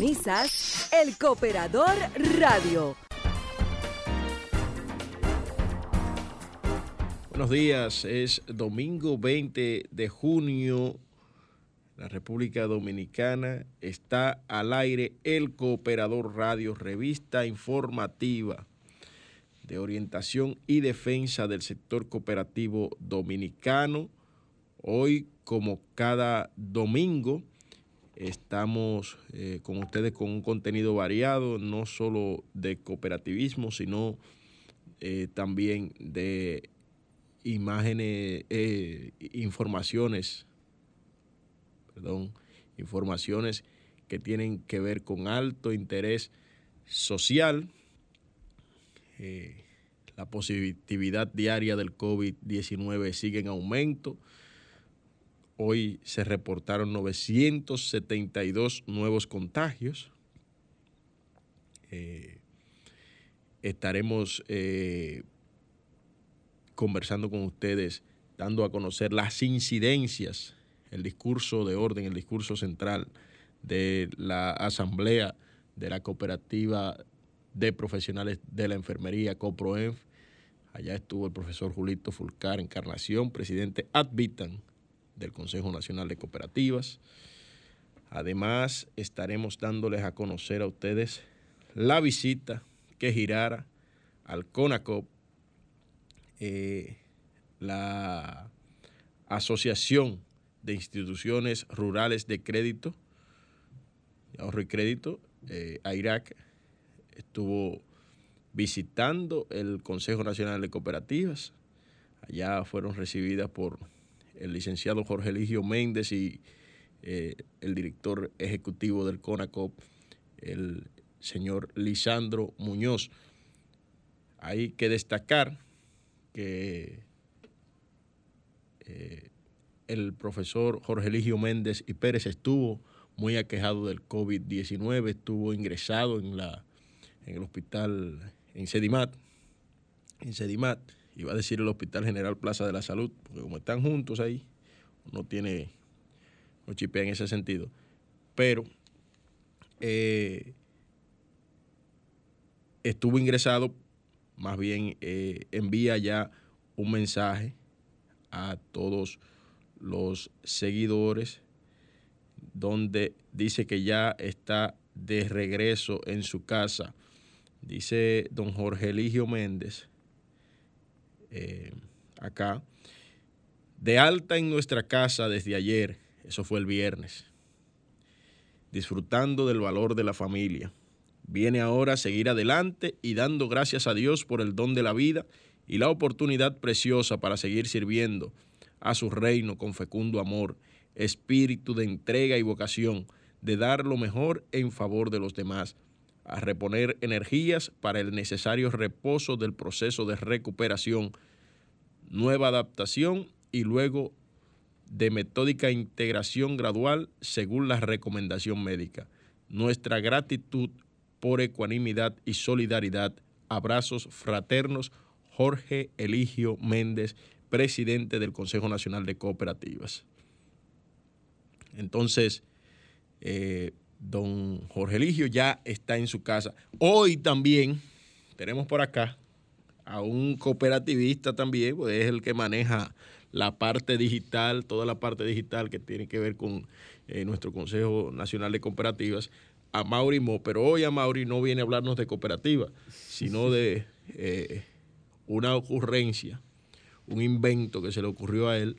El Cooperador Radio. Buenos días, es domingo 20 de junio. La República Dominicana está al aire El Cooperador Radio, revista informativa de orientación y defensa del sector cooperativo dominicano. Hoy, como cada domingo, Estamos eh, con ustedes con un contenido variado, no solo de cooperativismo, sino eh, también de imágenes, eh, informaciones, perdón, informaciones que tienen que ver con alto interés social. la positividad diaria del COVID-19 sigue en aumento Hoy se reportaron 972 nuevos contagios. Eh, estaremos eh, conversando con ustedes, dando a conocer las incidencias, el discurso de orden, el discurso central de la Asamblea de la Cooperativa de Profesionales de la Enfermería, CoproEnf. Allá estuvo el profesor Julito Fulcar, Encarnación, presidente Advitan del Consejo Nacional de Cooperativas. Además, estaremos dándoles a conocer a ustedes la visita que girara al CONACOP, eh, la Asociación de Instituciones Rurales de Crédito, Ahorro y Crédito, eh, AIRAC, estuvo visitando el Consejo Nacional de Cooperativas. Allá fueron recibidas por el licenciado Jorge Eligio Méndez y eh, el director ejecutivo del CONACOP, el señor Lisandro Muñoz. Hay que destacar que eh, el profesor Jorge Eligio Méndez y Pérez estuvo muy aquejado del COVID-19, estuvo ingresado en, la, en el hospital en Sedimat, en Sedimat, iba a decir el Hospital General Plaza de la Salud, porque como están juntos ahí, no tiene, no en ese sentido. Pero eh, estuvo ingresado, más bien eh, envía ya un mensaje a todos los seguidores donde dice que ya está de regreso en su casa. Dice don Jorge Eligio Méndez, eh, acá, de alta en nuestra casa desde ayer, eso fue el viernes, disfrutando del valor de la familia. Viene ahora a seguir adelante y dando gracias a Dios por el don de la vida y la oportunidad preciosa para seguir sirviendo a su reino con fecundo amor, espíritu de entrega y vocación, de dar lo mejor en favor de los demás, a reponer energías para el necesario reposo del proceso de recuperación, nueva adaptación y luego de metódica integración gradual según la recomendación médica. Nuestra gratitud por ecuanimidad y solidaridad. Abrazos fraternos, Jorge Eligio Méndez, presidente del Consejo Nacional de Cooperativas. Entonces, eh, don Jorge Eligio ya está en su casa. Hoy también tenemos por acá a un cooperativista también, pues es el que maneja la parte digital, toda la parte digital que tiene que ver con eh, nuestro Consejo Nacional de Cooperativas, a Mauri Mo, pero hoy a Mauri no viene a hablarnos de cooperativa, sino de eh, una ocurrencia, un invento que se le ocurrió a él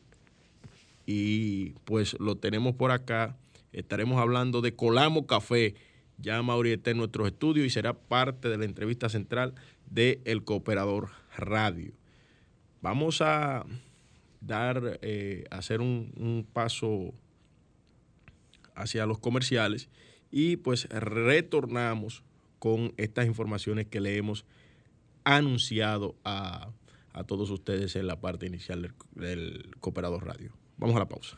y pues lo tenemos por acá. Estaremos hablando de Colamo Café. Ya Mauri está en nuestros estudios y será parte de la entrevista central de El Cooperador Radio. Vamos a dar, eh, hacer un, paso hacia los comerciales y pues retornamos con estas informaciones que le hemos anunciado a, todos ustedes en la parte inicial del, Cooperador Radio. Vamos a la pausa.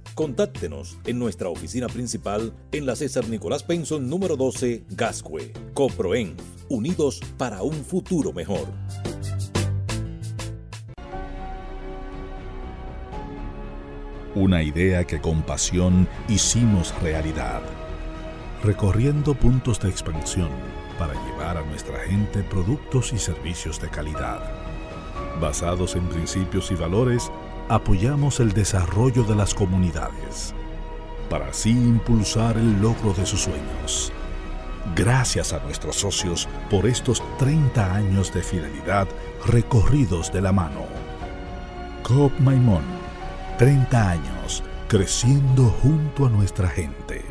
Contáctenos en nuestra oficina principal en la César Nicolás Penson número 12, Gascue. Coproen, unidos para un futuro mejor. Una idea que con pasión hicimos realidad, recorriendo puntos de expansión para llevar a nuestra gente productos y servicios de calidad. Basados en principios y valores, apoyamos el desarrollo de las comunidades, para así impulsar el logro de sus sueños. Gracias a nuestros socios por estos 30 años de fidelidad recorridos de la mano. COP Maimón 30 años creciendo junto a nuestra gente.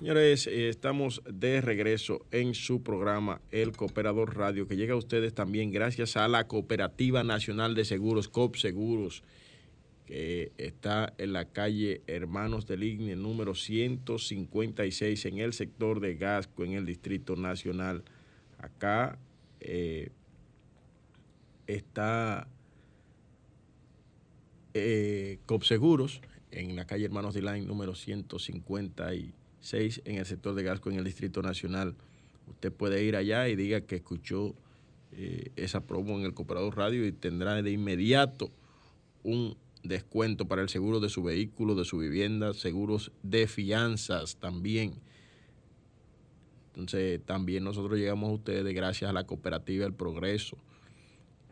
Señores, eh, estamos de regreso en su programa El Cooperador Radio, que llega a ustedes también gracias a la Cooperativa Nacional de Seguros, COP Seguros, que está en la calle Hermanos del Igne, número 156, en el sector de Gasco, en el Distrito Nacional. Acá eh, está eh, COPSeguros en la calle Hermanos de Line número 156 en el sector de Gasco en el Distrito Nacional. Usted puede ir allá y diga que escuchó eh, esa promo en el Cooperador Radio y tendrá de inmediato un descuento para el seguro de su vehículo, de su vivienda, seguros de fianzas también. Entonces también nosotros llegamos a ustedes gracias a la cooperativa El Progreso,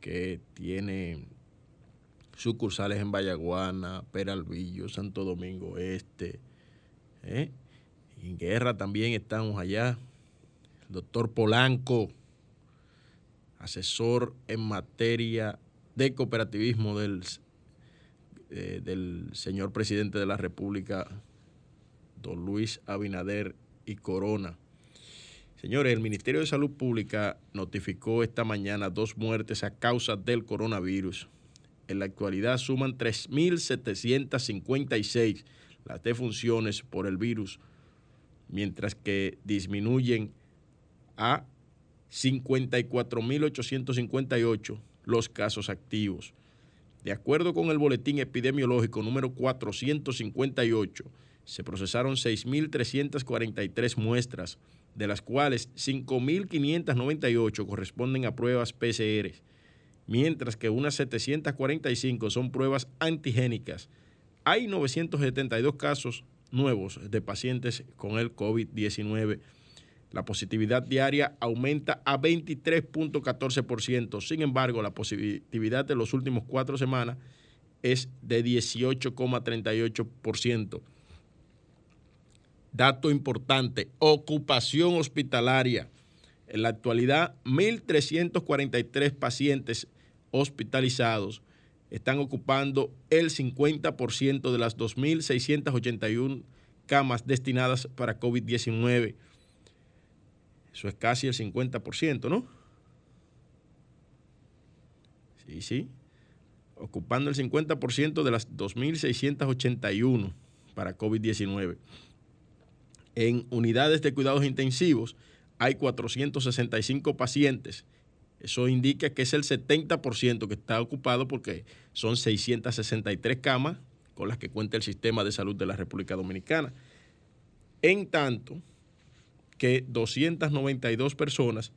que tiene sucursales en Vallaguana, Peralvillo, Santo Domingo Este. ¿eh? En guerra también estamos allá. El doctor Polanco, asesor en materia de cooperativismo del, eh, del señor presidente de la República, don Luis Abinader y Corona. Señores, el Ministerio de Salud Pública notificó esta mañana dos muertes a causa del coronavirus. En la actualidad suman 3.756 las defunciones por el virus, mientras que disminuyen a 54.858 los casos activos. De acuerdo con el boletín epidemiológico número 458, se procesaron 6.343 muestras de las cuales 5.598 corresponden a pruebas PCR, mientras que unas 745 son pruebas antigénicas. Hay 972 casos nuevos de pacientes con el COVID-19. La positividad diaria aumenta a 23.14%. Sin embargo, la positividad de los últimos cuatro semanas es de 18,38%. Dato importante, ocupación hospitalaria. En la actualidad, 1.343 pacientes hospitalizados están ocupando el 50% de las 2.681 camas destinadas para COVID-19. Eso es casi el 50%, ¿no? Sí, sí. Ocupando el 50% de las 2.681 para COVID-19. En unidades de cuidados intensivos hay 465 pacientes. Eso indica que es el 70% que está ocupado porque son 663 camas con las que cuenta el sistema de salud de la República Dominicana. En tanto que 292 personas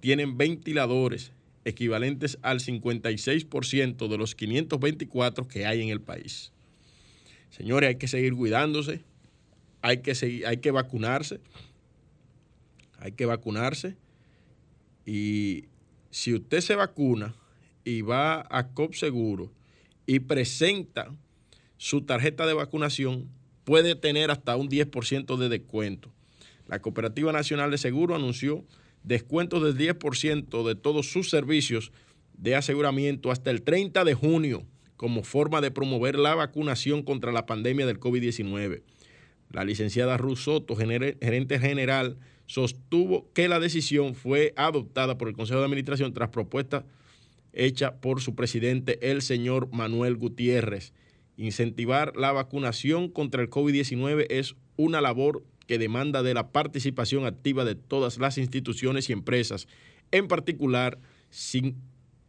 tienen ventiladores equivalentes al 56% de los 524 que hay en el país. Señores, hay que seguir cuidándose, hay que, seguir, hay que vacunarse. Hay que vacunarse. Y si usted se vacuna y va a COP Seguro y presenta su tarjeta de vacunación, puede tener hasta un 10% de descuento. La Cooperativa Nacional de Seguro anunció descuentos del 10% de todos sus servicios de aseguramiento hasta el 30 de junio como forma de promover la vacunación contra la pandemia del COVID-19. La licenciada Ruth Soto, gerente general, sostuvo que la decisión fue adoptada por el Consejo de Administración tras propuesta hecha por su presidente, el señor Manuel Gutiérrez. Incentivar la vacunación contra el COVID-19 es una labor que demanda de la participación activa de todas las instituciones y empresas, en particular sin,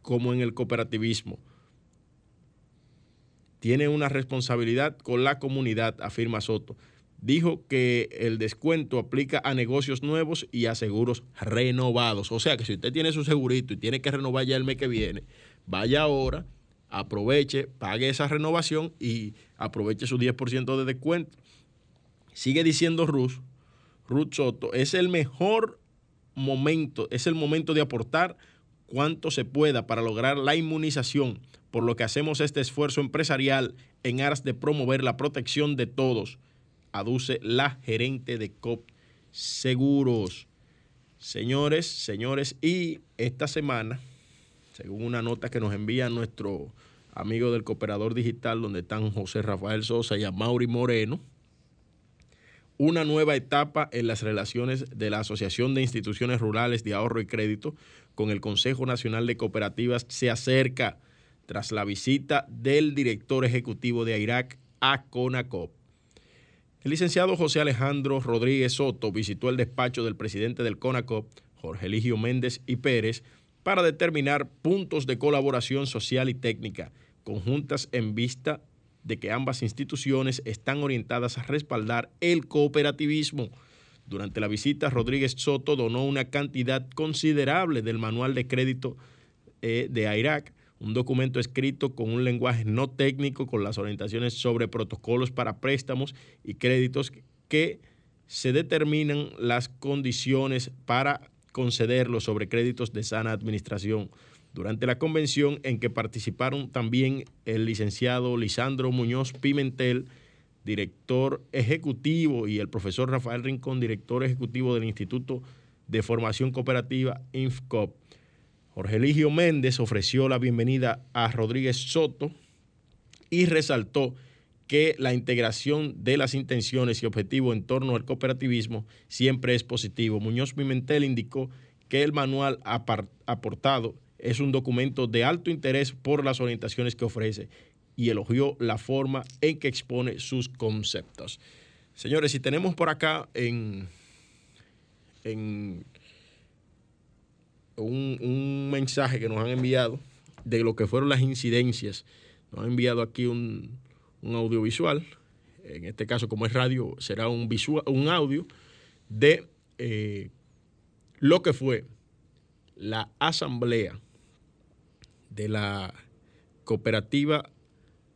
como en el cooperativismo. Tiene una responsabilidad con la comunidad, afirma Soto dijo que el descuento aplica a negocios nuevos y a seguros renovados. O sea que si usted tiene su segurito y tiene que renovar ya el mes que viene, vaya ahora, aproveche, pague esa renovación y aproveche su 10% de descuento. Sigue diciendo Ruth, Ruth Soto, es el mejor momento, es el momento de aportar cuanto se pueda para lograr la inmunización, por lo que hacemos este esfuerzo empresarial en aras de promover la protección de todos aduce la gerente de COP Seguros. Señores, señores, y esta semana, según una nota que nos envía nuestro amigo del Cooperador Digital, donde están José Rafael Sosa y a Mauri Moreno, una nueva etapa en las relaciones de la Asociación de Instituciones Rurales de Ahorro y Crédito con el Consejo Nacional de Cooperativas se acerca tras la visita del director ejecutivo de AIRAC a CONACOP. El licenciado José Alejandro Rodríguez Soto visitó el despacho del presidente del CONACOP, Jorge Eligio Méndez y Pérez, para determinar puntos de colaboración social y técnica conjuntas en vista de que ambas instituciones están orientadas a respaldar el cooperativismo. Durante la visita, Rodríguez Soto donó una cantidad considerable del manual de crédito eh, de AIRAC, un documento escrito con un lenguaje no técnico con las orientaciones sobre protocolos para préstamos y créditos que se determinan las condiciones para concederlos sobre créditos de sana administración. Durante la convención en que participaron también el licenciado Lisandro Muñoz Pimentel, director ejecutivo, y el profesor Rafael Rincón, director ejecutivo del Instituto de Formación Cooperativa INFCOP. Jorge Eligio Méndez ofreció la bienvenida a Rodríguez Soto y resaltó que la integración de las intenciones y objetivos en torno al cooperativismo siempre es positivo. Muñoz Pimentel indicó que el manual aportado es un documento de alto interés por las orientaciones que ofrece y elogió la forma en que expone sus conceptos. Señores, si tenemos por acá en, en un, un mensaje que nos han enviado de lo que fueron las incidencias, nos han enviado aquí un, un audiovisual, en este caso como es radio, será un, un audio de eh, lo que fue la asamblea de la cooperativa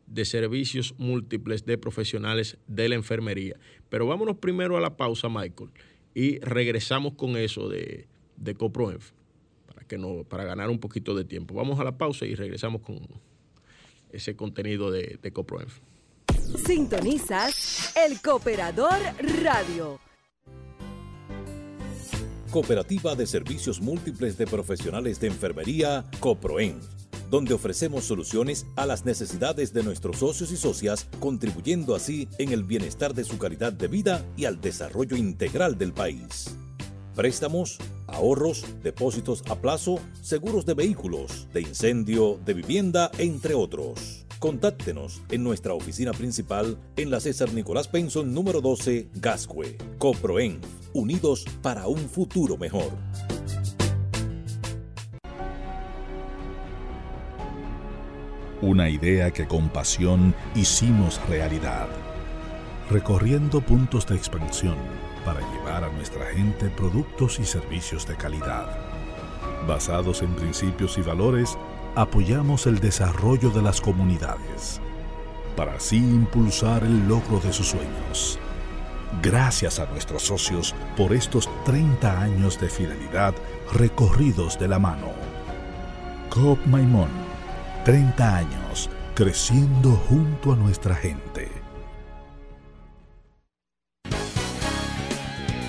de servicios múltiples de profesionales de la enfermería. Pero vámonos primero a la pausa, Michael, y regresamos con eso de, de CoproEnf, que no, para ganar un poquito de tiempo. Vamos a la pausa y regresamos con ese contenido de, de CoproEnf. Sintonizas el Cooperador Radio. Cooperativa de Servicios Múltiples de Profesionales de Enfermería, CoproEN, donde ofrecemos soluciones a las necesidades de nuestros socios y socias, contribuyendo así en el bienestar de su calidad de vida y al desarrollo integral del país. Préstamos, ahorros, depósitos a plazo, seguros de vehículos, de incendio, de vivienda, entre otros. Contáctenos en nuestra oficina principal en la César Nicolás Penson número 12, Gascue. Coproen, unidos para un futuro mejor. Una idea que con pasión hicimos realidad, recorriendo puntos de expansión para llevar a nuestra gente productos y servicios de calidad, basados en principios y valores apoyamos el desarrollo de las comunidades para así impulsar el logro de sus sueños. Gracias a nuestros socios por estos 30 años de fidelidad recorridos de la mano. Coop Maimón, 30 años creciendo junto a nuestra gente.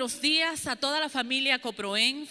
A toda la familia Coproenf,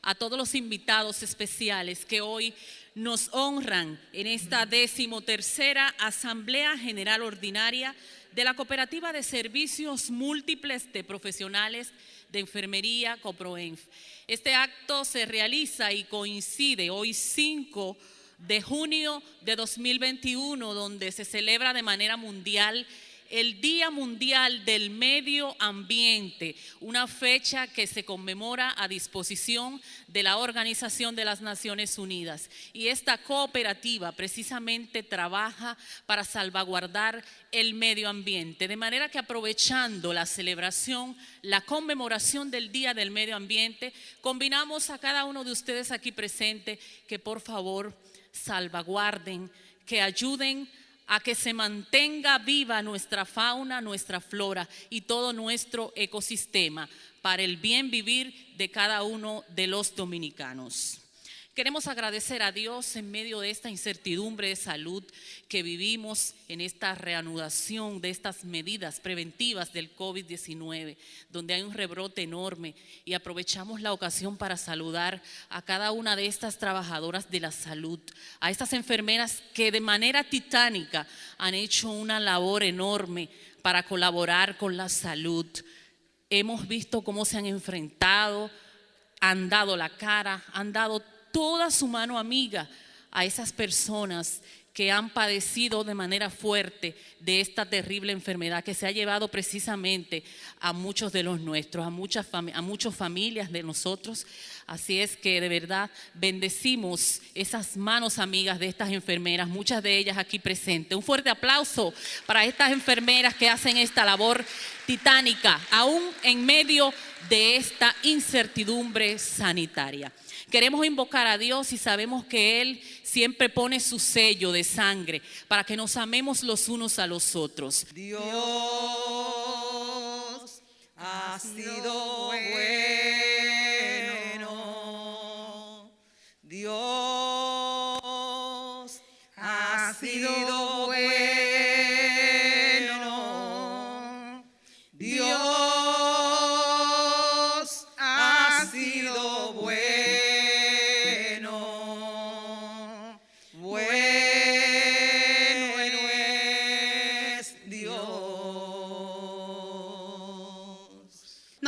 a todos los invitados especiales que hoy nos honran en esta decimotercera Asamblea General Ordinaria de la Cooperativa de Servicios Múltiples de Profesionales de Enfermería Coproenf. Este acto se realiza y coincide hoy 5 de junio de 2021, donde se celebra de manera mundial el Día Mundial del Medio Ambiente, una fecha que se conmemora a disposición de la Organización de las Naciones Unidas. Y esta cooperativa precisamente trabaja para salvaguardar el medio ambiente, de manera que aprovechando la celebración, la conmemoración del Día del Medio Ambiente, combinamos a cada uno de ustedes aquí presente que por favor salvaguarden, que ayuden a que se mantenga viva nuestra fauna, nuestra flora y todo nuestro ecosistema para el bien vivir de cada uno de los dominicanos. Queremos agradecer a Dios en medio de esta incertidumbre de salud que vivimos en esta reanudación de estas medidas preventivas del COVID-19, donde hay un rebrote enorme y aprovechamos la ocasión para saludar a cada una de estas trabajadoras de la salud, a estas enfermeras que de manera titánica han hecho una labor enorme para colaborar con la salud. Hemos visto cómo se han enfrentado, han dado la cara, han dado toda su mano amiga a esas personas que han padecido de manera fuerte de esta terrible enfermedad que se ha llevado precisamente a muchos de los nuestros, a muchas, a muchas familias de nosotros. Así es que de verdad bendecimos esas manos amigas de estas enfermeras, muchas de ellas aquí presentes. Un fuerte aplauso para estas enfermeras que hacen esta labor titánica, aún en medio de esta incertidumbre sanitaria. Queremos invocar a Dios y sabemos que Él siempre pone su sello de sangre para que nos amemos los unos a los otros. Dios ha sido bueno. Dios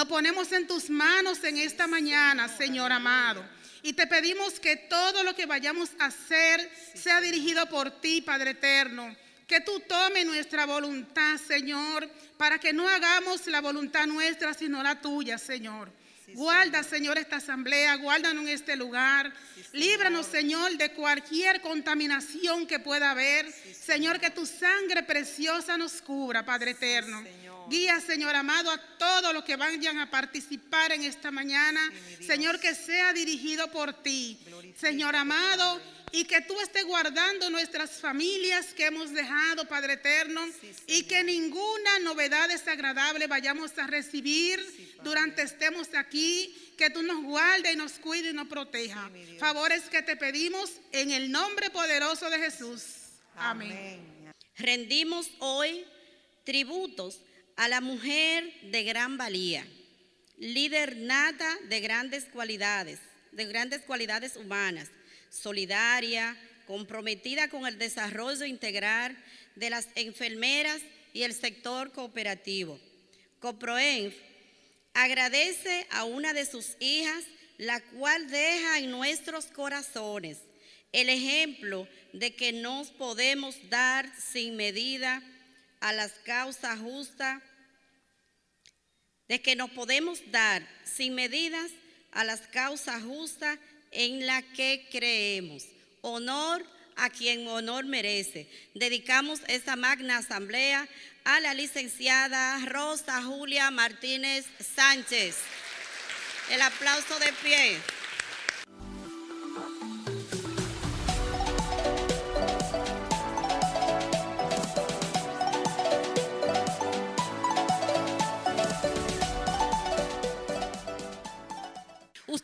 Nos ponemos en tus manos en esta mañana, Señor amado. Y te pedimos que todo lo que vayamos a hacer sea dirigido por ti, Padre eterno. Que tú tome nuestra voluntad, Señor, para que no hagamos la voluntad nuestra, sino la tuya, Señor. Guarda, Señor, esta asamblea, guárdanos en este lugar. Líbranos, Señor, de cualquier contaminación que pueda haber. Señor, que tu sangre preciosa nos cubra, Padre eterno. Guía, Señor amado, a todos los que vayan a participar en esta mañana. Señor, que sea dirigido por ti. Señor amado, y que tú estés guardando nuestras familias que hemos dejado, Padre eterno, y que ninguna novedad desagradable vayamos a recibir durante estemos aquí. Que tú nos guarde y nos cuide y nos proteja. Favores que te pedimos en el nombre poderoso de Jesús. Amén. Rendimos hoy tributos a la mujer de gran valía, líder nata de grandes cualidades, de grandes cualidades humanas, solidaria, comprometida con el desarrollo integral de las enfermeras y el sector cooperativo. Coproenf agradece a una de sus hijas, la cual deja en nuestros corazones el ejemplo de que nos podemos dar sin medida a las causas justas, de que nos podemos dar sin medidas a las causas justas en las que creemos. Honor a quien honor merece. Dedicamos esta magna asamblea a la licenciada Rosa Julia Martínez Sánchez. El aplauso de pie.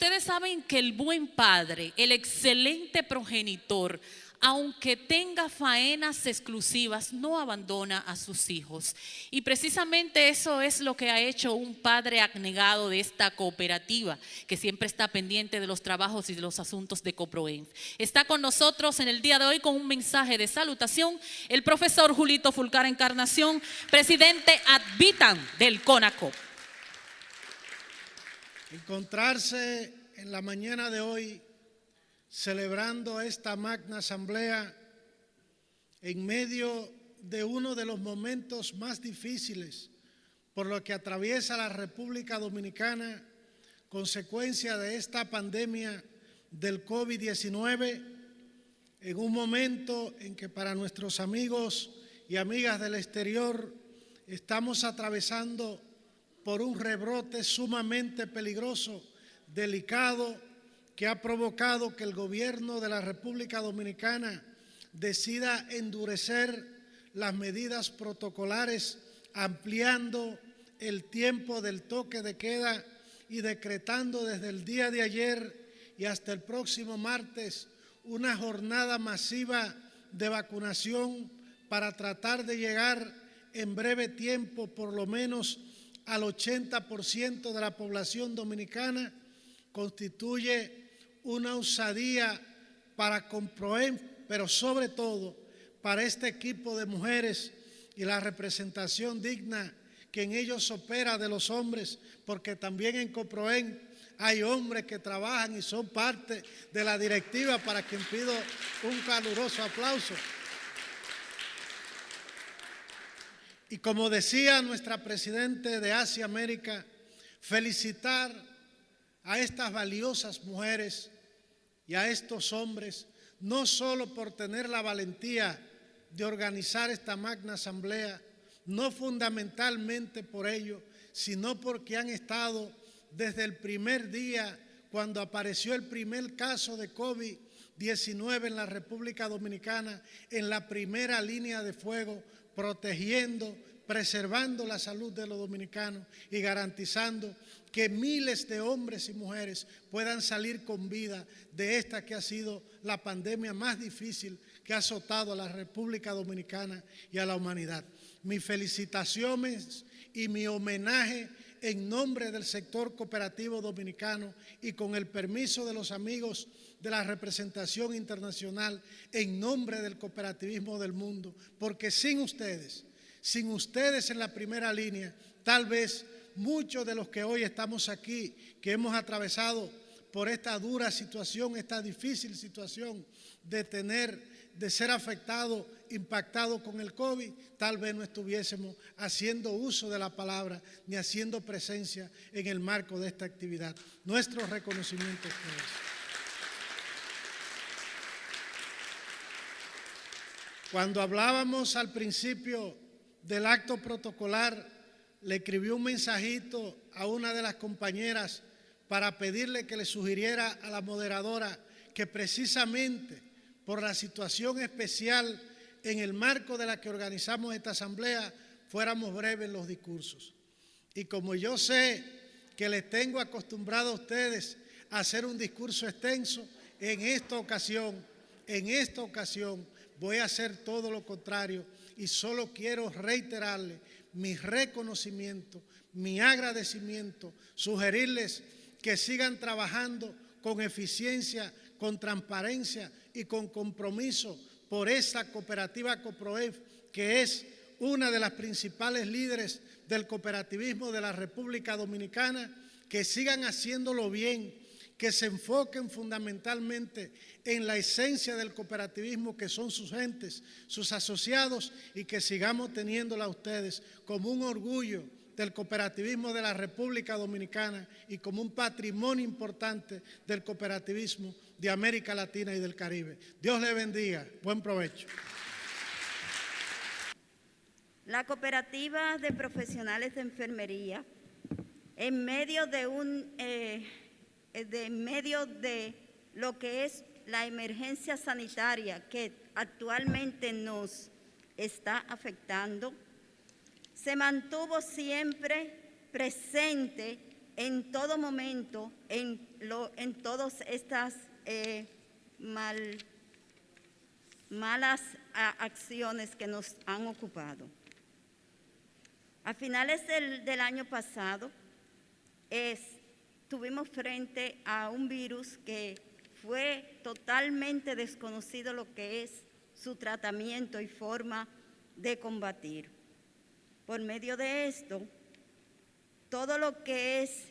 Ustedes saben que el buen padre, el excelente progenitor, aunque tenga faenas exclusivas, no abandona a sus hijos. Y precisamente eso es lo que ha hecho un padre abnegado de esta cooperativa, que siempre está pendiente de los trabajos y de los asuntos de Coproenf. Está con nosotros en el día de hoy con un mensaje de salutación el profesor Julito Fulcar Encarnación, presidente advitan del CONACO. Encontrarse en la mañana de hoy celebrando esta magna asamblea en medio de uno de los momentos más difíciles por lo que atraviesa la República Dominicana, consecuencia de esta pandemia del COVID-19, en un momento en que para nuestros amigos y amigas del exterior estamos atravesando por un rebrote sumamente peligroso, delicado, que ha provocado que el gobierno de la República Dominicana decida endurecer las medidas protocolares, ampliando el tiempo del toque de queda y decretando desde el día de ayer y hasta el próximo martes una jornada masiva de vacunación para tratar de llegar en breve tiempo por lo menos al 80% de la población dominicana, constituye una osadía para comprobar pero sobre todo para este equipo de mujeres y la representación digna que en ellos opera de los hombres, porque también en Coproen hay hombres que trabajan y son parte de la directiva para quien pido un caluroso aplauso. Y como decía nuestra presidente de Asia América, felicitar a estas valiosas mujeres y a estos hombres no solo por tener la valentía de organizar esta magna asamblea, no fundamentalmente por ello, sino porque han estado desde el primer día cuando apareció el primer caso de COVID-19 en la República Dominicana, en la primera línea de fuego, protegiendo, preservando la salud de los dominicanos y garantizando que miles de hombres y mujeres puedan salir con vida de esta que ha sido la pandemia más difícil que ha azotado a la República Dominicana y a la humanidad. Mis felicitaciones y mi homenaje en nombre del sector cooperativo dominicano y con el permiso de los amigos de la representación internacional en nombre del cooperativismo del mundo, porque sin ustedes, sin ustedes en la primera línea, tal vez muchos de los que hoy estamos aquí, que hemos atravesado por esta dura situación, esta difícil situación de tener, de ser afectado, impactado con el COVID, tal vez no estuviésemos haciendo uso de la palabra ni haciendo presencia en el marco de esta actividad. Nuestro reconocimiento es por eso. Cuando hablábamos al principio del acto protocolar, le escribió un mensajito a una de las compañeras para pedirle que le sugiriera a la moderadora que precisamente por la situación especial en el marco de la que organizamos esta asamblea fuéramos breves en los discursos. Y como yo sé que les tengo acostumbrado a ustedes a hacer un discurso extenso, en esta ocasión, en esta ocasión voy a hacer todo lo contrario y solo quiero reiterarle mi reconocimiento, mi agradecimiento, sugerirles que sigan trabajando con eficiencia, con transparencia y con compromiso por esa cooperativa COPROEF, que es una de las principales líderes del cooperativismo de la República Dominicana, que sigan haciéndolo bien, que se enfoquen fundamentalmente en la esencia del cooperativismo que son sus gentes, sus asociados y que sigamos teniéndola a ustedes como un orgullo del cooperativismo de la República Dominicana y como un patrimonio importante del cooperativismo de América Latina y del Caribe. Dios le bendiga. Buen provecho. La cooperativa de profesionales de enfermería, en medio de un eh, eh, de medio de lo que es la emergencia sanitaria que actualmente nos está afectando, se mantuvo siempre presente en todo momento en, lo, en todas estas eh, mal, malas acciones que nos han ocupado. A finales del, del año pasado, es, tuvimos frente a un virus que fue totalmente desconocido lo que es su tratamiento y forma de combatir. Por medio de esto, todo lo que es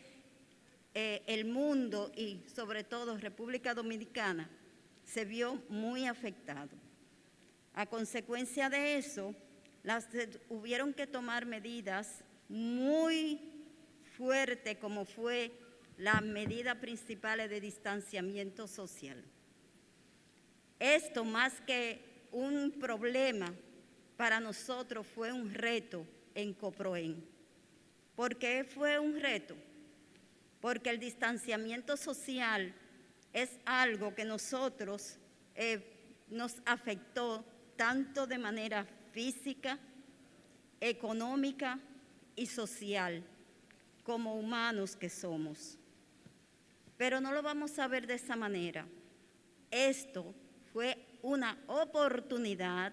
eh, el mundo y sobre todo República Dominicana se vio muy afectado. A consecuencia de eso, las, hubieron que tomar medidas muy fuertes como fue la medida principal de distanciamiento social. Esto más que un problema para nosotros fue un reto en Coproen. ¿Por qué fue un reto? Porque el distanciamiento social es algo que nosotros eh, nos afectó tanto de manera física, económica y social como humanos que somos. Pero no lo vamos a ver de esa manera. Esto fue una oportunidad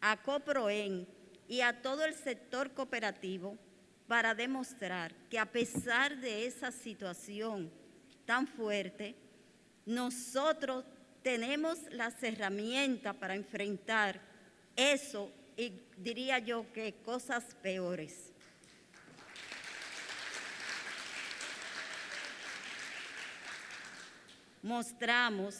a Coproen y a todo el sector cooperativo para demostrar que a pesar de esa situación tan fuerte, nosotros tenemos las herramientas para enfrentar eso y diría yo que cosas peores. Mostramos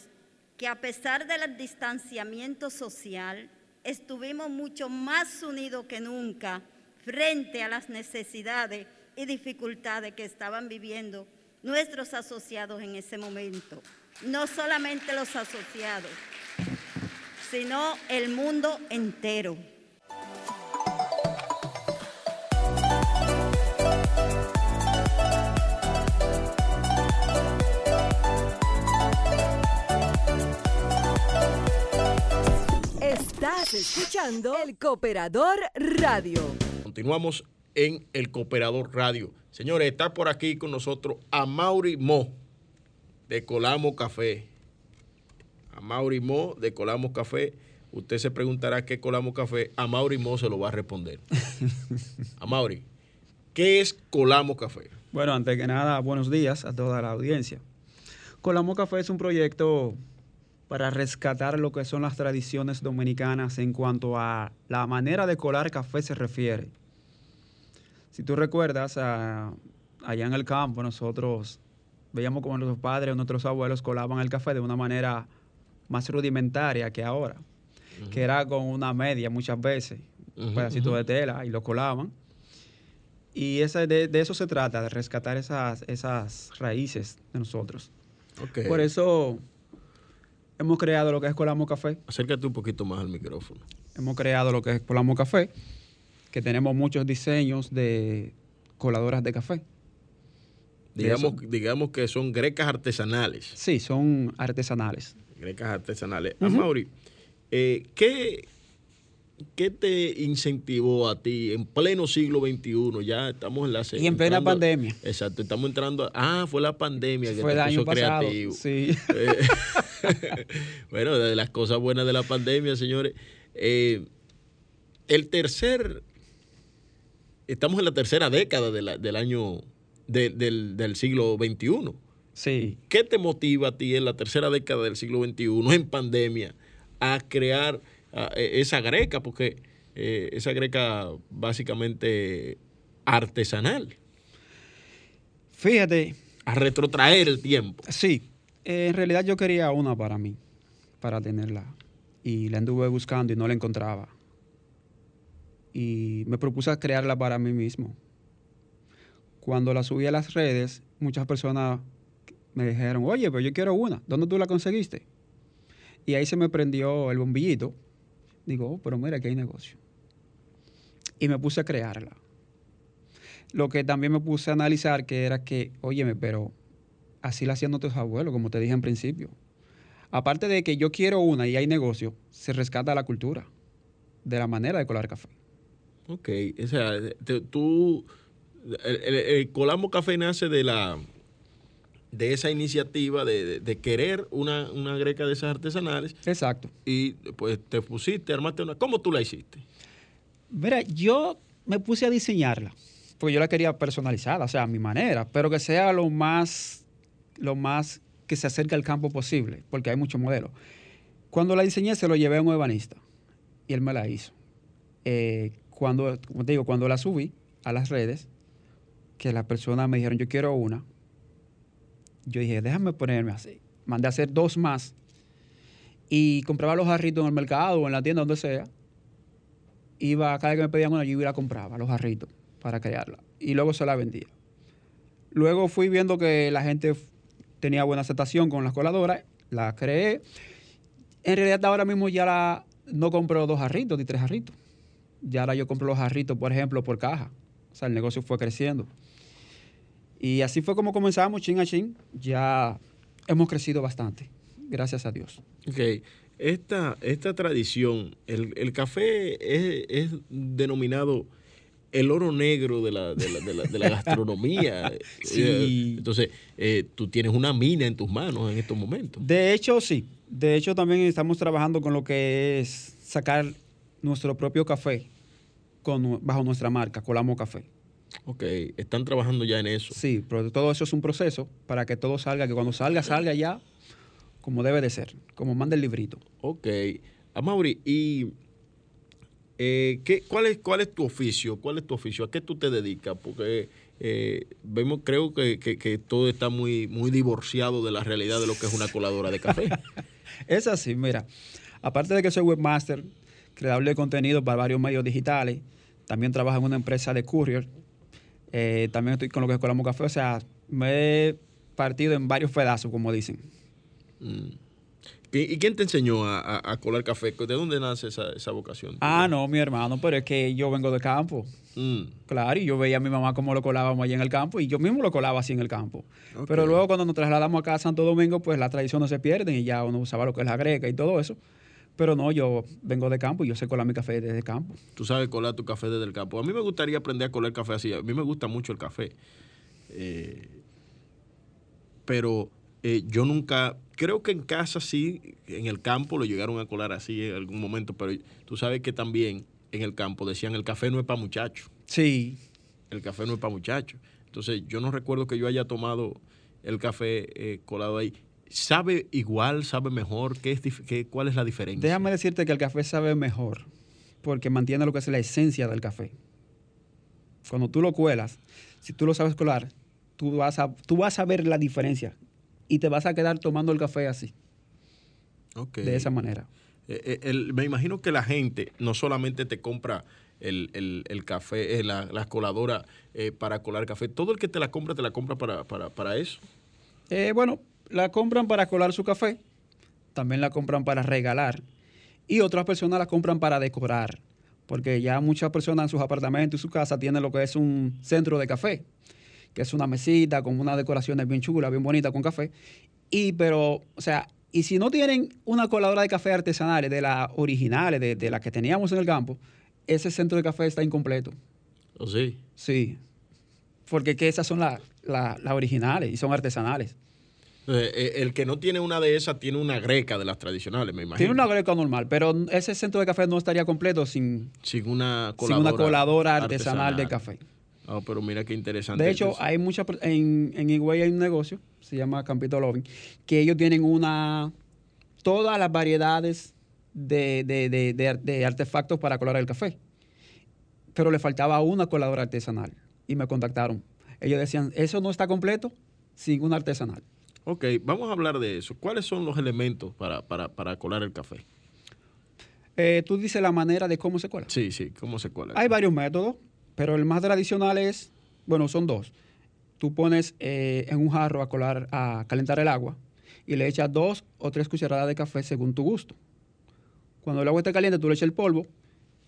que a pesar del distanciamiento social, estuvimos mucho más unidos que nunca frente a las necesidades y dificultades que estaban viviendo nuestros asociados en ese momento. No solamente los asociados, sino el mundo entero. Estás escuchando El Cooperador Radio. Continuamos en El Cooperador Radio. Señores, está por aquí con nosotros a Mauri Mo de Colamo Café. A Mauri Mo de Colamo Café. Usted se preguntará qué Colamo Café. A Mauri Mo se lo va a responder. a Mauri, ¿qué es Colamo Café? Bueno, antes que nada, buenos días a toda la audiencia. Colamo Café es un proyecto para rescatar lo que son las tradiciones dominicanas en cuanto a la manera de colar café se refiere. Si tú recuerdas, allá en el campo nosotros veíamos como nuestros padres o nuestros abuelos colaban el café de una manera más rudimentaria que ahora, que era con una media muchas veces, un pedacito de tela y lo colaban. Y esa, de, eso se trata, de rescatar esas, esas raíces de nosotros. Por eso hemos creado lo que es Colamo Café. Acércate un poquito más al micrófono. Hemos creado lo que es Colamo Café, que tenemos muchos diseños de coladoras de café. Digamos, digamos que son grecas artesanales. Sí, son artesanales. Grecas artesanales. Mauri, eh, ¿qué, ¿qué te incentivó a ti en pleno siglo XXI? Ya estamos en la Y en plena pandemia. Exacto, estamos entrando. ah, fue la pandemia que fue te el año puso pasado, creativo. Sí. Eh, bueno, de las cosas buenas de la pandemia, señores. eh, el tercer. Estamos en la tercera década de la- del año. de- del, del siglo XXI. Sí. ¿Qué te motiva a ti en la tercera década del siglo XXI, en pandemia, a crear eh, esa greca? Porque eh, esa greca básicamente artesanal. Fíjate. A retrotraer el tiempo. Sí. Eh, en realidad yo quería una para mí, para tenerla. Y la anduve buscando y no la encontraba. Y me propuse crearla para mí mismo. Cuando la subí a las redes, muchas personas me dijeron, oye, pero yo quiero una. ¿Dónde tú la conseguiste? Y ahí se me prendió el bombillito. Digo, oh, pero mira que hay negocio. Y me puse a crearla. Lo que también me puse a analizar que era que, óyeme, pero así la hacían nuestros abuelos, como te dije en principio. Aparte de que yo quiero una y hay negocio, se rescata la cultura de la manera de colar café. Ok, o sea, te- tú, el, el- el Colamo Café nace de la de esa iniciativa de, de- de querer una, una greca de esas artesanales. Exacto. Y pues te pusiste, armaste una. ¿Cómo tú la hiciste? Mira, yo me puse a diseñarla, porque yo la quería personalizada, o sea, a mi manera, pero que sea lo más, lo más que se acerque al campo posible, porque hay muchos modelos. Cuando la diseñé, se lo llevé a un ebanista y él me la hizo. Eh, cuando, como te digo, cuando la subí a las redes, que las personas me dijeron, yo quiero una, yo dije, déjame ponerme así. Mandé a hacer dos más y compraba los jarritos en el mercado o en la tienda, donde sea, iba, cada vez que me pedían una, yo iba y la compraba, los jarritos, para crearla. Y luego se la vendía. Luego fui viendo que la gente tenía buena aceptación con las coladoras, la creé. En realidad ahora mismo ya la, no compro dos jarritos ni tres jarritos. Ya ahora yo compro los jarritos, por ejemplo, por caja. O sea, el negocio fue creciendo. Y así fue como comenzamos, chin a chin. Ya hemos crecido bastante, gracias a Dios. Ok, esta, esta tradición, el, el café es, es denominado el oro negro de la, de la, de la- de la gastronomía. Sí. Eh, Entonces, eh, tú tienes una mina en tus manos en estos momentos. De hecho, sí. De hecho, también estamos trabajando con lo que es sacar nuestro propio café con, bajo nuestra marca, Colamo Café. Ok, están trabajando ya en eso. Sí, pero todo eso es un proceso para que todo salga, que cuando salga, salga ya como debe de ser, como manda el librito. Ok. Amaury, ¿y eh, ¿qué, cuál, es, cuál es tu oficio? ¿Cuál es tu oficio? ¿A qué tú te dedicas? Porque eh, vemos, creo que, que- que todo está muy, muy divorciado de la realidad de lo que es una coladora de café. Es así, mira. Aparte de que soy webmaster, creador de contenido para varios medios digitales, también trabajo en una empresa de courier. eh, también estoy con lo que es Colamo Café. O sea, me he partido en varios pedazos, como dicen. Mm. ¿Y quién te enseñó a, a- a colar café? ¿De dónde nace esa, esa vocación? Ah, no, mi hermano, pero es que yo vengo de campo. Mm. Claro, y yo veía a mi mamá cómo lo colábamos allí en el campo y yo mismo lo colaba así en el campo. Pero luego cuando nos trasladamos acá a Santo Domingo, pues las tradiciones se pierden y ya uno usaba lo que es la greca y todo eso. Pero no, yo vengo de campo y yo sé colar mi café desde campo. Tú sabes colar tu café desde el campo. A mí me gustaría aprender a colar café así. A mí me gusta mucho el café. Eh, pero eh, yo nunca, creo que en casa sí, en el campo lo llegaron a colar así en algún momento, pero tú sabes que también en el campo decían el café no es para muchachos. Sí. El café no es para muchachos. Entonces yo no recuerdo que yo haya tomado el café eh, colado ahí. ¿Sabe igual? ¿Sabe mejor? ¿Qué es, qué, ¿Cuál es la diferencia? Déjame decirte que el café sabe mejor porque mantiene lo que es la esencia del café. Cuando tú lo cuelas, si tú lo sabes colar, tú vas a, tú vas a ver la diferencia y te vas a quedar tomando el café así, de esa manera. Eh, eh, el- me imagino que la gente no solamente te compra el, el- el café, eh, la, la coladora eh, para colar café, todo el que te la compra, te la compra para, para, para eso. Bueno, la compran para colar su café, también la compran para regalar y otras personas la compran para decorar, porque ya muchas personas en sus apartamentos y su casa tienen lo que es un centro de café, que es una mesita con unas decoraciones bien chulas, bien bonitas con café. Y pero, o sea, y si no tienen una coladora de café artesanales, de las originales, de, de las que teníamos en el campo, ese centro de café está incompleto. ¿O sí? Sí, porque que esas son las las- las originales y son artesanales. Eh, eh, el que no tiene una de esas tiene una greca de las tradicionales, me imagino. Tiene una greca normal, pero ese centro de café no estaría completo sin, Sin una sin coladora, una coladora artesanal, de café. Ah, pero mira qué interesante. De hecho, hay muchas en, en Higüey hay un negocio, se llama Campito Loving, que ellos tienen una todas las variedades de, de- de- de artefactos para colar el café. Pero le faltaba una coladora artesanal y me contactaron. Ellos decían, eso no está completo sin una artesanal. Ok, vamos a hablar de eso. ¿Cuáles son los elementos para, para, para colar el café? Eh, tú dices la manera de cómo se cuela. Sí, sí, ¿cómo se cuela? Hay varios métodos, pero el más tradicional es, bueno, son dos. Tú pones eh, en un jarro a colar, a calentar el agua y le echas dos o tres cucharadas de café según tu gusto. Cuando el agua esté caliente, tú le echas el polvo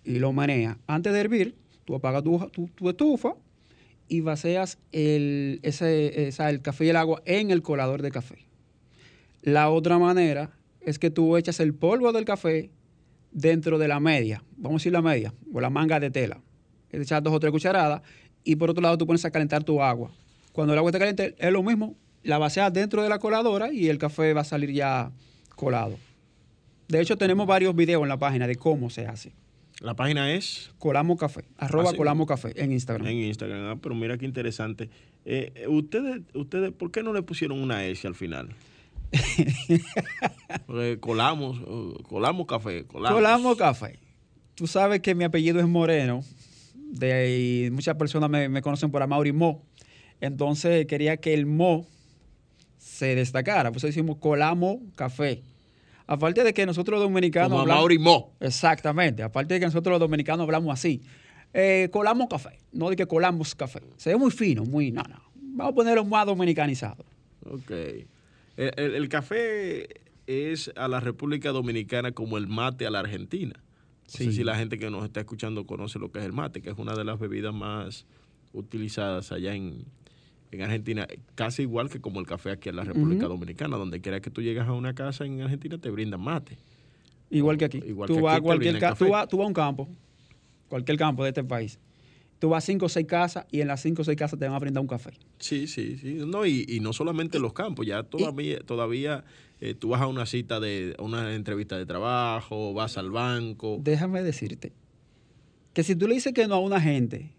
y lo manejas. Antes de hervir, tú apagas tu, tu- tu estufa y vacías el, ese, el café y el agua en el colador de café. La otra manera es que tú echas el polvo del café dentro de la media, vamos a decir la media, o la manga de tela. Le echas dos o tres cucharadas y por otro lado tú pones a calentar tu agua. Cuando el agua está caliente es lo mismo, la vacías dentro de la coladora y el café va a salir ya colado. De hecho, tenemos varios videos en la página de cómo se hace. La página es Colamo Café, arroba Ah, sí. Colamo Café en Instagram. en Instagram. Ah, pero mira qué interesante. Eh, eh, ustedes, ustedes, ¿por qué no le pusieron una S al final? Porque colamos, eh, colamos café, colamos. Colamo Café. Tú sabes que mi apellido es Moreno. De ahí muchas personas me, me conocen por Amaury Mo. Entonces quería que el Mo se destacara. Por eso decimos Colamo Café. Aparte de que nosotros los dominicanos Como hablamos... Mauri Mo. Exactamente. Aparte de que nosotros los dominicanos hablamos así. Eh, colamos café. No de que colamos café. Se ve muy fino, muy... No, no. Vamos a ponerlo más dominicanizado. Ok. El, el- el café es a la República Dominicana como el mate a la Argentina. No sé Sí. si la gente que nos está escuchando conoce lo que es el mate, que es una de las bebidas más utilizadas allá en, en Argentina, casi igual que como el café aquí en la República. Dominicana. Donde quiera que tú llegas a una casa en Argentina te brindan mate. Igual que aquí. Igual tú, que vas aquí a cualquier ca- tú, vas, tú vas a un campo, cualquier campo de este país. Tú vas a cinco o seis casas y en las cinco o seis casas te van a brindar un café. Sí, sí, sí. No, y, y no solamente en los campos, ya todavía, todavía eh, tú vas a una cita de, a una entrevista de trabajo, vas al banco. Déjame decirte que si tú le dices que no a una gente,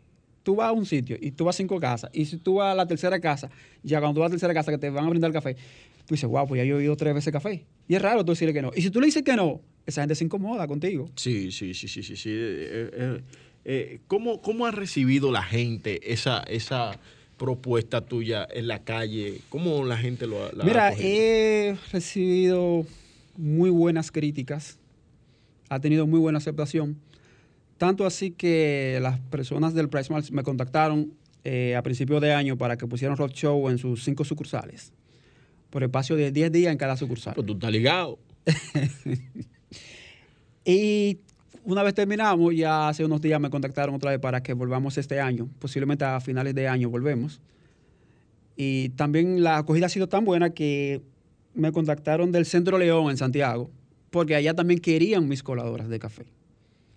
tú vas a un sitio y tú vas a cinco casas, y si tú vas a la tercera casa, ya cuando tú vas a la tercera casa que te van a brindar café, tú dices, wow, pues ya yo he oído tres veces café. Y es raro tú decirle que no. Y si tú le dices que no, esa gente se incomoda contigo. Sí, sí, sí, sí, sí. sí. Eh, eh, ¿cómo, ¿Cómo ha recibido la gente esa, esa propuesta tuya en la calle? ¿Cómo la gente lo ha, la Mira, he recibido muy buenas críticas, ha tenido muy buena aceptación, tanto así que las personas del Price Mart me contactaron eh, a principios de año para que pusieran roadshow en sus cinco sucursales, por espacio de 10 días en cada sucursal. Pues tú estás ligado. Y una vez terminamos, ya hace unos días me contactaron otra vez para que volvamos este año. Posiblemente a finales de año volvemos. Y también la acogida ha sido tan buena que me contactaron del Centro León en Santiago, porque allá también querían mis coladoras de café.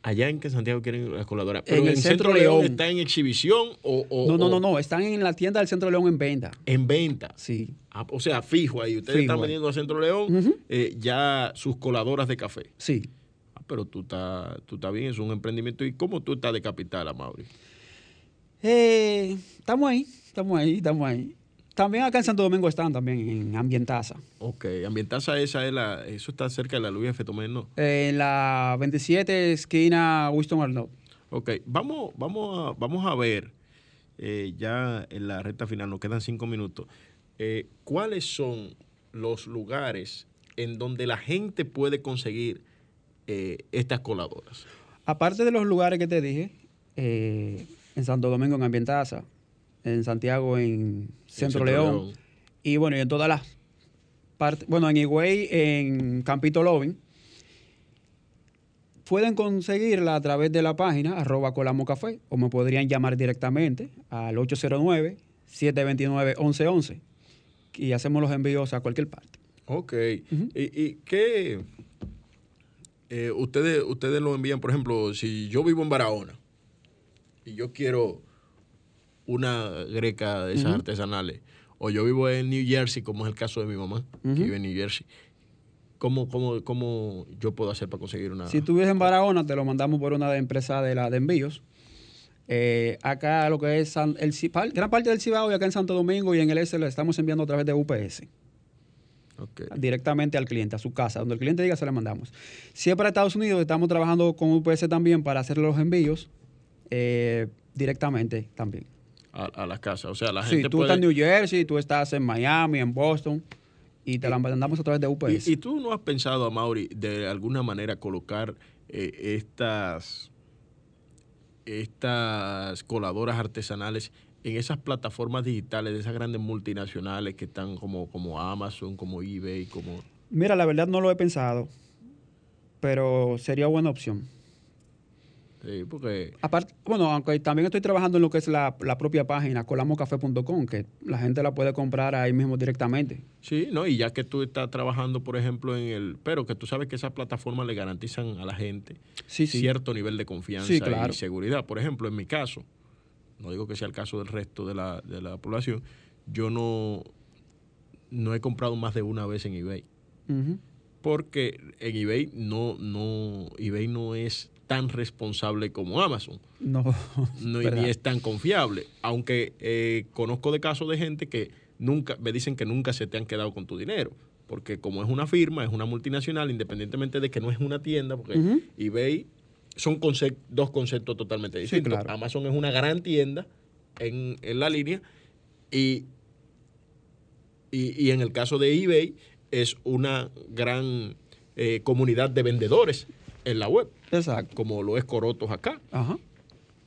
Allá en que Santiago quieren las coladoras. Pero en, el Centro, Centro León León. está en exhibición o, o- no, no, no, no, están en la tienda del Centro León en venta. en venta. Sí. Ah, o sea, fijo ahí. Ustedes Fijo están vendiendo a Centro León eh, ya sus coladoras de café. Sí. Pero tú estás tú estás bien, es un emprendimiento. ¿Y cómo tú estás de capital, Amaury? Eh, estamos ahí, estamos ahí, estamos ahí. También acá en Santo Domingo están también en Ambientaza. Ok, Ambientaza esa es la, eso está cerca de la Luis F. Tomé, ¿no? En la 27 esquina Winston Arnold. Ok, vamos, vamos, a, vamos a ver, eh, ya en la recta final, nos quedan cinco minutos, eh, cuáles son los lugares en donde la gente puede conseguir eh, estas coladoras. Aparte de los lugares que te dije, eh, en Santo Domingo en Ambientaza, en Santiago en Centro Centro León, León. y bueno, y en todas las partes, bueno, en Higüey, en Campito Loving, pueden conseguirla a través de la página arroba colamo café o me podrían llamar directamente al 809-729-1111 y hacemos los envíos a cualquier parte. Ok, ¿y, y qué? Eh, ustedes, ustedes lo envían, por ejemplo, si yo vivo en Barahona y yo quiero una greca de esas artesanales, o yo vivo en New Jersey, como es el caso de mi mamá, que vive en New Jersey, ¿cómo, cómo, cómo yo puedo hacer para conseguir una? Si tú vives en Barahona, te lo mandamos por una de empresa de la de envíos. Eh, acá lo que es San- el, gran parte del Cibao y acá en Santo Domingo y en el Este le estamos enviando a través de UPS. Directamente al cliente, a su casa. Donde el cliente diga, se le mandamos. Si es para Estados Unidos, estamos trabajando con UPS también para hacer los envíos eh, directamente también. a, a las casas. O sea, la Sí, gente tú puede... estás en New Jersey, tú estás en Miami, en Boston, y te la mandamos a través de UPS. ¿Y, y tú no has pensado, Mauri, de alguna manera colocar eh, estas, estas coladoras artesanales en esas plataformas digitales de esas grandes multinacionales que están como, como Amazon, como eBay, como... Mira, la verdad no lo he pensado, pero sería buena opción. Sí, porque... Aparte, bueno, aunque también estoy trabajando en lo que es la, la propia página, colamocafe.com, que la gente la puede comprar ahí mismo directamente. Sí, no, y ya que tú estás trabajando, por ejemplo, en el... Pero que tú sabes que esas plataformas le garantizan a la gente Sí, sí. cierto nivel de confianza Sí, claro. y seguridad. Por ejemplo, en mi caso, no digo que sea el caso del resto de la, de la población, yo no, no he comprado más de una vez en eBay. Porque en eBay no, no, eBay no es tan responsable como Amazon. No, No, ni es tan confiable. Aunque eh, conozco de casos de gente que nunca, me dicen que nunca se te han quedado con tu dinero. Porque como es una firma, es una multinacional, independientemente de que no es una tienda, porque eBay son dos conceptos totalmente distintos. claro. Amazon es una gran tienda en, en la línea y, y, y en el caso de eBay es una gran eh, comunidad de vendedores en la web. Exacto. Como lo es Corotos acá. Ajá.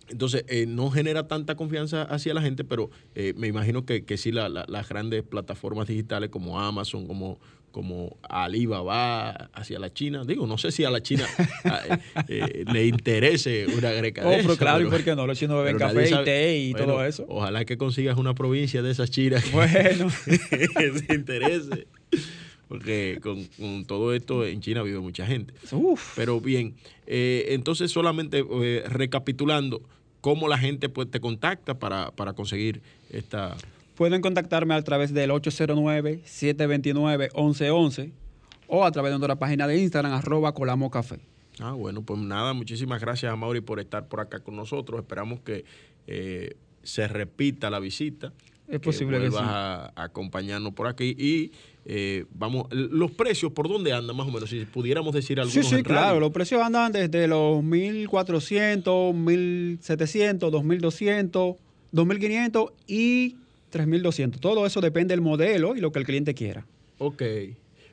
Entonces, eh, no genera tanta confianza hacia la gente, pero eh, me imagino que, que sí la- la- las grandes plataformas digitales como Amazon, como, como Alibaba, hacia la China, digo, no sé si a la China eh, eh, le interese una greca Oh, de pero esa, claro, ¿y por qué no? Los chinos beben pero café y té y Bueno, todo eso. Ojalá que consigas una provincia de esas chinas que, Bueno. que se interese. Porque con, con todo esto en China vive mucha gente. Pero bien, eh, entonces solamente recapitulando, ¿cómo la gente pues, te contacta para, para conseguir esta... Pueden contactarme a través del 809-729-1111 o a través de nuestra página de Instagram, arroba Colamo Café. Ah, bueno, pues nada, muchísimas gracias a Mauri por estar por acá con nosotros. Esperamos que eh, se repita la visita. Es posible que vuelvas sí. a, a acompañarnos por aquí. Y eh, vamos, los precios, ¿por dónde andan más o menos? Si pudiéramos decir algunos Sí, sí, claro. Los precios andan desde los 1400, 1700, 2200, 2500 y 3200. Todo eso depende del modelo y lo que el cliente quiera. Ok.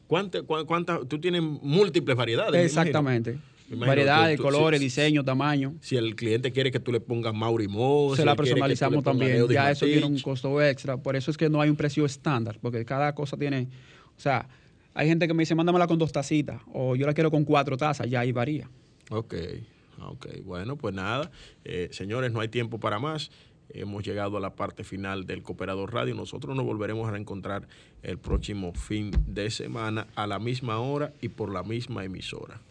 ¿Cuánta, cua- cuánta- tú tienes múltiples variedades? Exactamente. Variedades, tú- colores, si- diseño, tamaño. Si el cliente quiere que tú le pongas Mauri Mo, Se si la personalizamos también. Ya eso tiene un costo extra. Por eso es que no hay un precio estándar, porque cada cosa tiene. O sea, hay gente que me dice, mándamela con dos tacitas, o yo la quiero con cuatro tazas, ya ahí varía. Ok, ok. Bueno, pues nada. Eh, señores, no hay tiempo para más. Hemos llegado a la parte final del Cooperador Radio. Nosotros nos volveremos a reencontrar el próximo fin de semana a la misma hora y por la misma emisora.